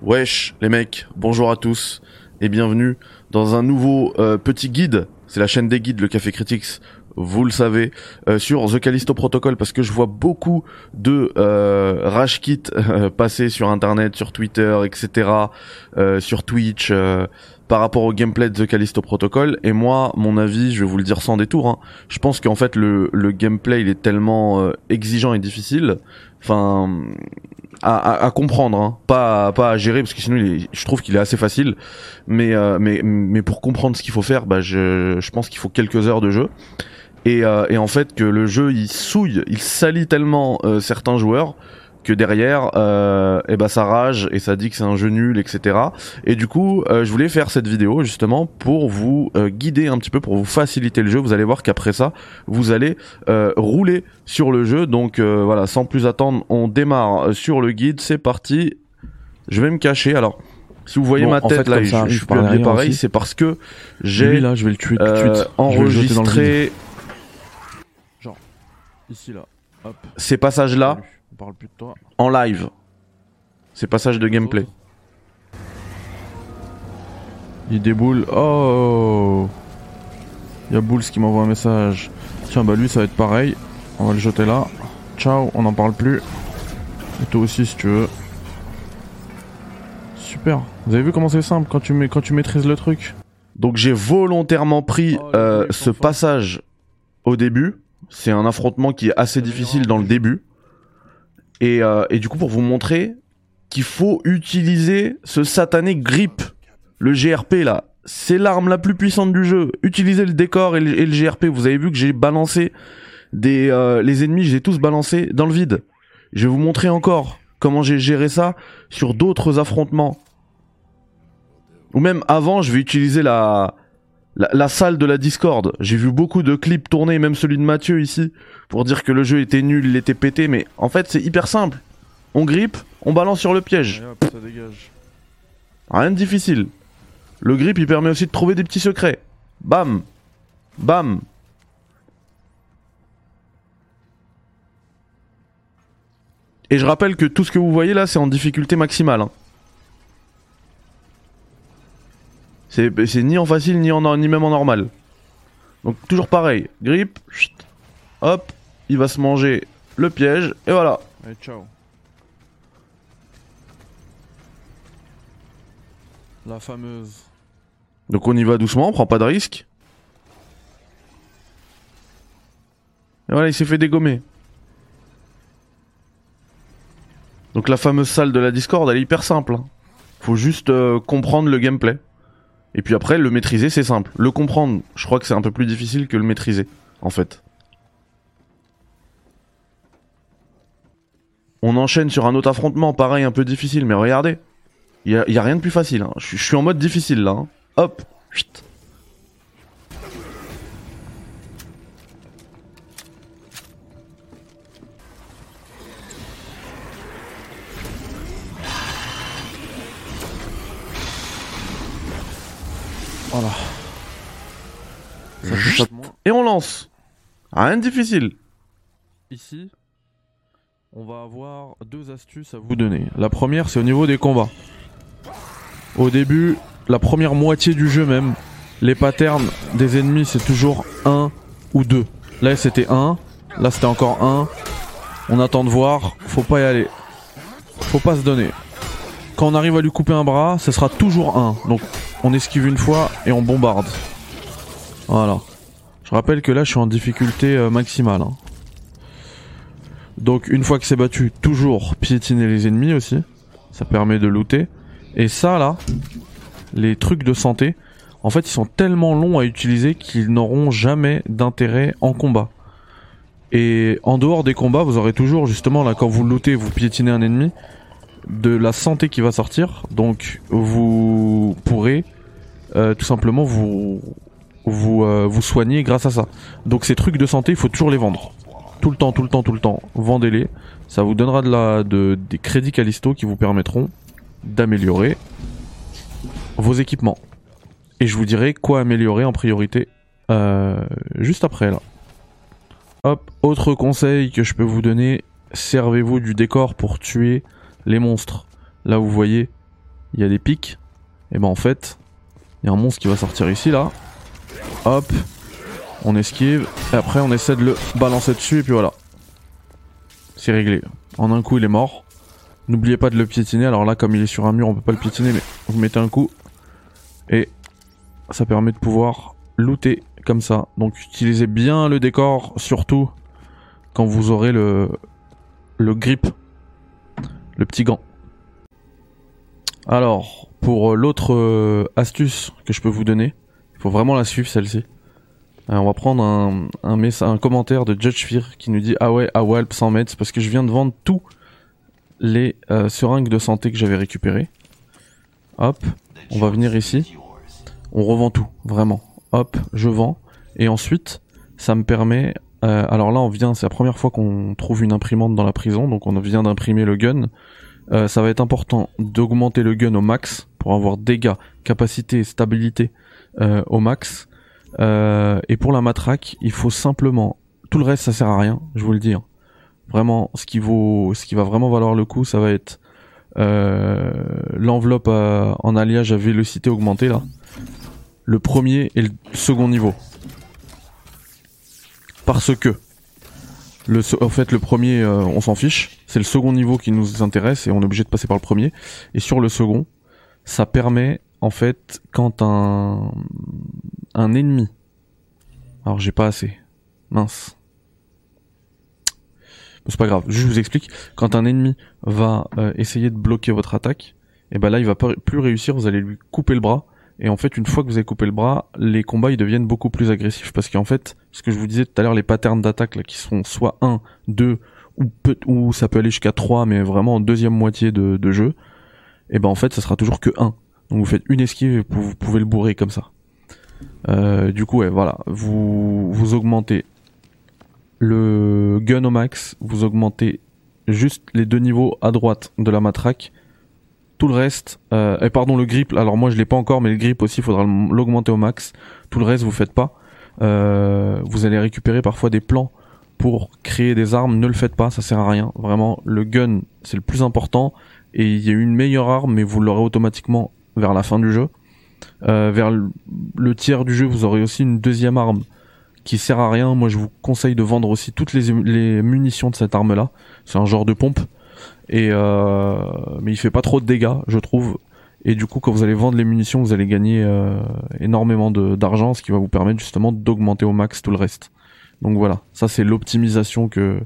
Wesh les mecs, bonjour à tous et bienvenue dans un nouveau euh, petit guide. C'est la chaîne des guides, le Café Critics, vous le savez, euh, sur The Callisto Protocol parce que je vois beaucoup de euh, rage kit euh, passer sur internet, sur Twitter, etc., sur Twitch par rapport au gameplay de The Callisto Protocol. Et moi, mon avis, je vais vous le dire sans détour, hein, je pense qu'en fait le, le gameplay il est tellement euh, exigeant et difficile, enfin à, à, à comprendre, hein. pas pas à gérer parce que sinon il est- je trouve qu'il est assez facile. Mais euh, mais mais pour comprendre ce qu'il faut faire, bah je je pense qu'il faut quelques heures de jeu. Et, euh, et en fait que le jeu il souille, il salit tellement euh, certains joueurs que derrière euh, et bah ça rage et ça dit que c'est un jeu nul etc et du coup euh, je voulais faire cette vidéo justement pour vous euh, guider un petit peu pour vous faciliter le jeu. Vous allez voir qu'après ça vous allez rouler sur le jeu. Donc voilà sans plus attendre on démarre sur le guide. C'est parti. Je vais me cacher. Alors si vous voyez Bon, ma en tête fait, là je, suis plus habillé pareil c'est parce que j'ai là, je vais le tuer tout de suite. Enregistré Ici là. Hop. ces passages là Salut. On parle plus de toi. en live ces passages de gameplay Il déboule. Oh Il y a Bulls qui m'envoie un message. Tiens, bah lui, ça va être pareil. On va le jeter là. Ciao, on n'en parle plus. Et toi aussi, si tu veux. Super. Vous avez vu comment c'est simple quand tu, mets, quand tu maîtrises le truc? Donc j'ai volontairement pris Oh, euh, ce passage au début. C'est un affrontement qui est assez difficile dans le début. Et, euh, et du coup pour vous montrer qu'il faut utiliser ce satané grip, le GRP là. C'est l'arme la plus puissante du jeu. Utilisez le décor et le, et le GRP. Vous avez vu que j'ai balancé des euh, les ennemis, j'ai tous balancé dans le vide. Je vais vous montrer encore comment j'ai géré ça sur d'autres affrontements. Ou même avant, je vais utiliser la, la, la salle de la Discord. J'ai vu beaucoup de clips tourner, même celui de Mathieu ici, pour dire que le jeu était nul, il était pété, mais en fait c'est hyper simple. On grippe, on balance sur le piège. Et hop, ça dégage. Rien de difficile. Le grip il permet aussi de trouver des petits secrets. Bam Bam Et je rappelle que tout ce que vous voyez là c'est en difficulté maximale. hein. C'est c'est ni en facile ni, en, ni même en normal. Donc toujours pareil. Grip, chut, hop, il va se manger le piège et voilà. Allez, ciao. La fameuse. Donc on y va doucement, on prend pas de risque. Et voilà, il s'est fait dégommer. Donc la fameuse salle de la Discord, elle est hyper simple. hein. Faut juste euh, comprendre le gameplay. Et puis après, le maîtriser, c'est simple. Le comprendre, je crois que c'est un peu plus difficile que le maîtriser, en fait. On enchaîne sur un autre affrontement, pareil, un peu difficile, mais regardez. Il y a, rien de plus facile. hein. Je suis- je suis en mode difficile là. hein. Hop. Chut. Voilà. Ça. Et on lance. Rien de difficile. Ici, on va avoir deux astuces à vous donner. La première, c'est au niveau des combats. Au début, la première moitié du jeu même, les patterns des ennemis, c'est toujours 1 ou 2. Là, c'était 1. Là, c'était encore 1. On attend de voir. Faut pas y aller. Faut pas se donner. Quand on arrive à lui couper un bras, ce sera toujours 1. Donc, on esquive une fois et on bombarde. Voilà. Je rappelle que là, je suis en difficulté euh, maximale. hein. Donc une fois que c'est battu, toujours piétiner les ennemis aussi. Ça permet de looter. Et ça là, les trucs de santé, en fait ils sont tellement longs à utiliser qu'ils n'auront jamais d'intérêt en combat. Et en dehors des combats, vous aurez toujours justement là quand vous lootez, vous piétinez un ennemi, de la santé qui va sortir. Donc vous pourrez euh, tout simplement euh, vous soigner grâce à ça. Donc ces trucs de santé, il faut toujours les vendre tout le temps, tout le temps, tout le temps. Vendez-les. Ça vous donnera de la, de, des crédits Callisto qui vous permettront d'améliorer vos équipements. Et je vous dirai quoi améliorer en priorité euh, juste après là. Hop, autre conseil que je peux vous donner, servez-vous du décor pour tuer les monstres. Là vous voyez, il y a des pics, et ben en fait, il y a un monstre qui va sortir ici là. Hop, on esquive, et après on essaie de le balancer dessus, et puis voilà. C'est réglé. En un coup, il est mort. N'oubliez pas de le piétiner. Alors là, comme il est sur un mur, on peut pas le piétiner, mais vous mettez un coup. Et ça permet de pouvoir looter comme ça. Donc utilisez bien le décor, surtout quand vous aurez le, le grip, le petit gant. Alors, pour l'autre euh, astuce que je peux vous donner, il faut vraiment la suivre celle-ci. Euh, on va prendre un, un, commentaire de Judge Fear qui nous dit Ah ouais, à Walp 100 mètres, parce que je viens de vendre tous les euh, seringues de santé que j'avais récupérées. Hop, on va venir ici. On revend tout, vraiment. Hop, je vends. Et ensuite, ça me permet. Euh, alors là, on vient, c'est la première fois qu'on trouve une imprimante dans la prison, donc on vient d'imprimer le gun. Euh, ça va être important d'augmenter le gun au max pour avoir dégâts, capacité, stabilité euh, au max. Et pour la matraque, il faut simplement. Tout le reste, ça sert à rien, je vous le dis. Hein. Vraiment, ce qui vaut, ce qui va vraiment valoir le coup, ça va être l'enveloppe en alliage à vélocité augmentée là. Le premier et le second niveau. Parce que le, en fait, le premier, euh, on s'en fiche. C'est le second niveau qui nous intéresse et on est obligé de passer par le premier. Et sur le second, ça permet, en fait, quand un, un ennemi. Alors j'ai pas assez. Mince. C'est pas grave, je vous explique. Quand un ennemi va euh, essayer de bloquer votre attaque, et eh ben là il va plus réussir, vous allez lui couper le bras. Et en fait, une fois que vous avez coupé le bras, les combats ils deviennent beaucoup plus agressifs parce qu'en fait, ce que je vous disais tout à l'heure, les patterns d'attaque là qui sont soit 1, 2 ou peut ou ça peut aller jusqu'à 3 mais vraiment en deuxième moitié de, de jeu, et eh ben en fait, ça sera toujours que 1. Donc vous faites une esquive et vous pouvez le bourrer comme ça. Euh, du coup, ouais, voilà, vous vous augmentez le gun au max, vous augmentez juste les deux niveaux à droite de la matraque. Tout le reste, euh, et pardon le grip, alors moi je l'ai pas encore, mais le grip aussi, il faudra l'augmenter au max. Tout le reste, vous faites pas. Euh, vous allez récupérer parfois des plans pour créer des armes. Ne le faites pas, ça sert à rien. Vraiment, le gun, c'est le plus important. Et il y a une meilleure arme, mais vous l'aurez automatiquement vers la fin du jeu. Euh, vers le tiers du jeu, vous aurez aussi une deuxième arme qui sert à rien. Moi, je vous conseille de vendre aussi toutes les, les munitions de cette arme-là. C'est un genre de pompe. Et euh, mais il fait pas trop de dégâts, je trouve. Et du coup, quand vous allez vendre les munitions, vous allez gagner euh, énormément d'argent, ce qui va vous permettre justement d'augmenter au max tout le reste. Donc voilà, ça c'est l'optimisation que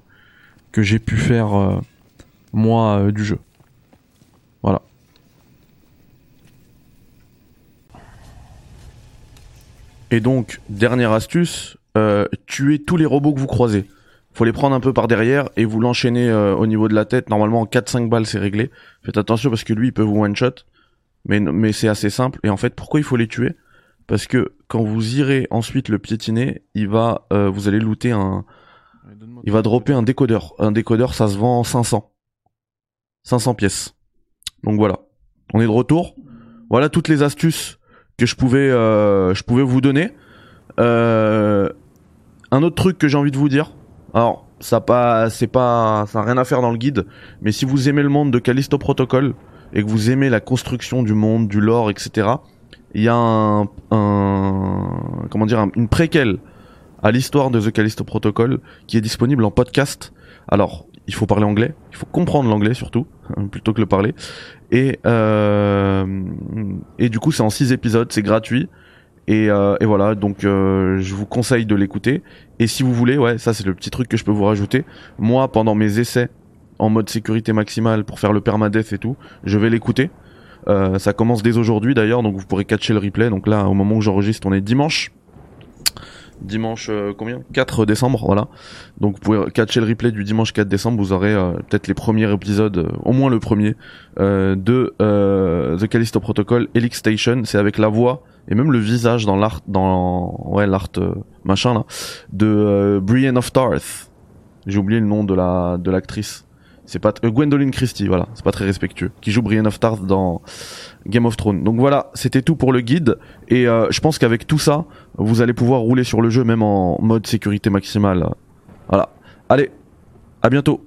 que j'ai pu faire euh, moi euh, du jeu. Voilà. Et donc, dernière astuce, euh, tuer tous les robots que vous croisez. Faut les prendre un peu par derrière et vous l'enchaîner euh, au niveau de la tête. Normalement, en 4-5 balles, c'est réglé. Faites attention parce que lui, il peut vous one-shot. Mais, mais c'est assez simple. Et en fait, pourquoi il faut les tuer? Parce que quand vous irez ensuite le piétiner, il va, euh, vous allez looter un... Il va dropper un décodeur. Un décodeur, ça se vend en 500. 500 pièces. Donc voilà. On est de retour. Voilà toutes les astuces que je pouvais, je pouvais vous donner. Euh, un autre truc que j'ai envie de vous dire. Alors, ça pas, c'est pas, ça n'a rien à faire dans le guide, mais si vous aimez le monde de Callisto Protocol et que vous aimez la construction du monde, du lore, etc., il y a un, comment dire, une préquelle à l'histoire de The Callisto Protocol qui est disponible en podcast. Alors, il faut parler anglais, il faut comprendre l'anglais surtout, plutôt que le parler. Et, euh, et du coup, c'est en six épisodes, c'est gratuit. Et, euh, et, voilà, donc euh, je vous conseille de l'écouter. Et si vous voulez, ouais, ça c'est le petit truc que je peux vous rajouter. Moi, pendant mes essais en mode sécurité maximale pour faire le permadeath et tout, je vais l'écouter. Euh, ça commence dès aujourd'hui d'ailleurs, donc vous pourrez catcher le replay. Donc là, au moment où j'enregistre, on est dimanche. Dimanche euh, combien? 4 décembre, voilà. Donc vous pouvez catcher le replay du dimanche 4 décembre, vous aurez euh, peut-être les premiers épisodes, au moins le premier, de The Callisto Protocol Helix Station. C'est avec la voix et même le visage dans l'art dans ouais l'art euh, machin là de euh, Brienne of Tarth. J'ai oublié le nom de la de l'actrice. C'est pas euh, Gwendoline Christie, voilà, c'est pas très respectueux, qui joue Brienne of Tarth dans Game of Thrones. Donc voilà, c'était tout pour le guide et je pense qu'avec tout ça, vous allez pouvoir rouler sur le jeu même en mode sécurité maximale. Voilà. Allez, à bientôt.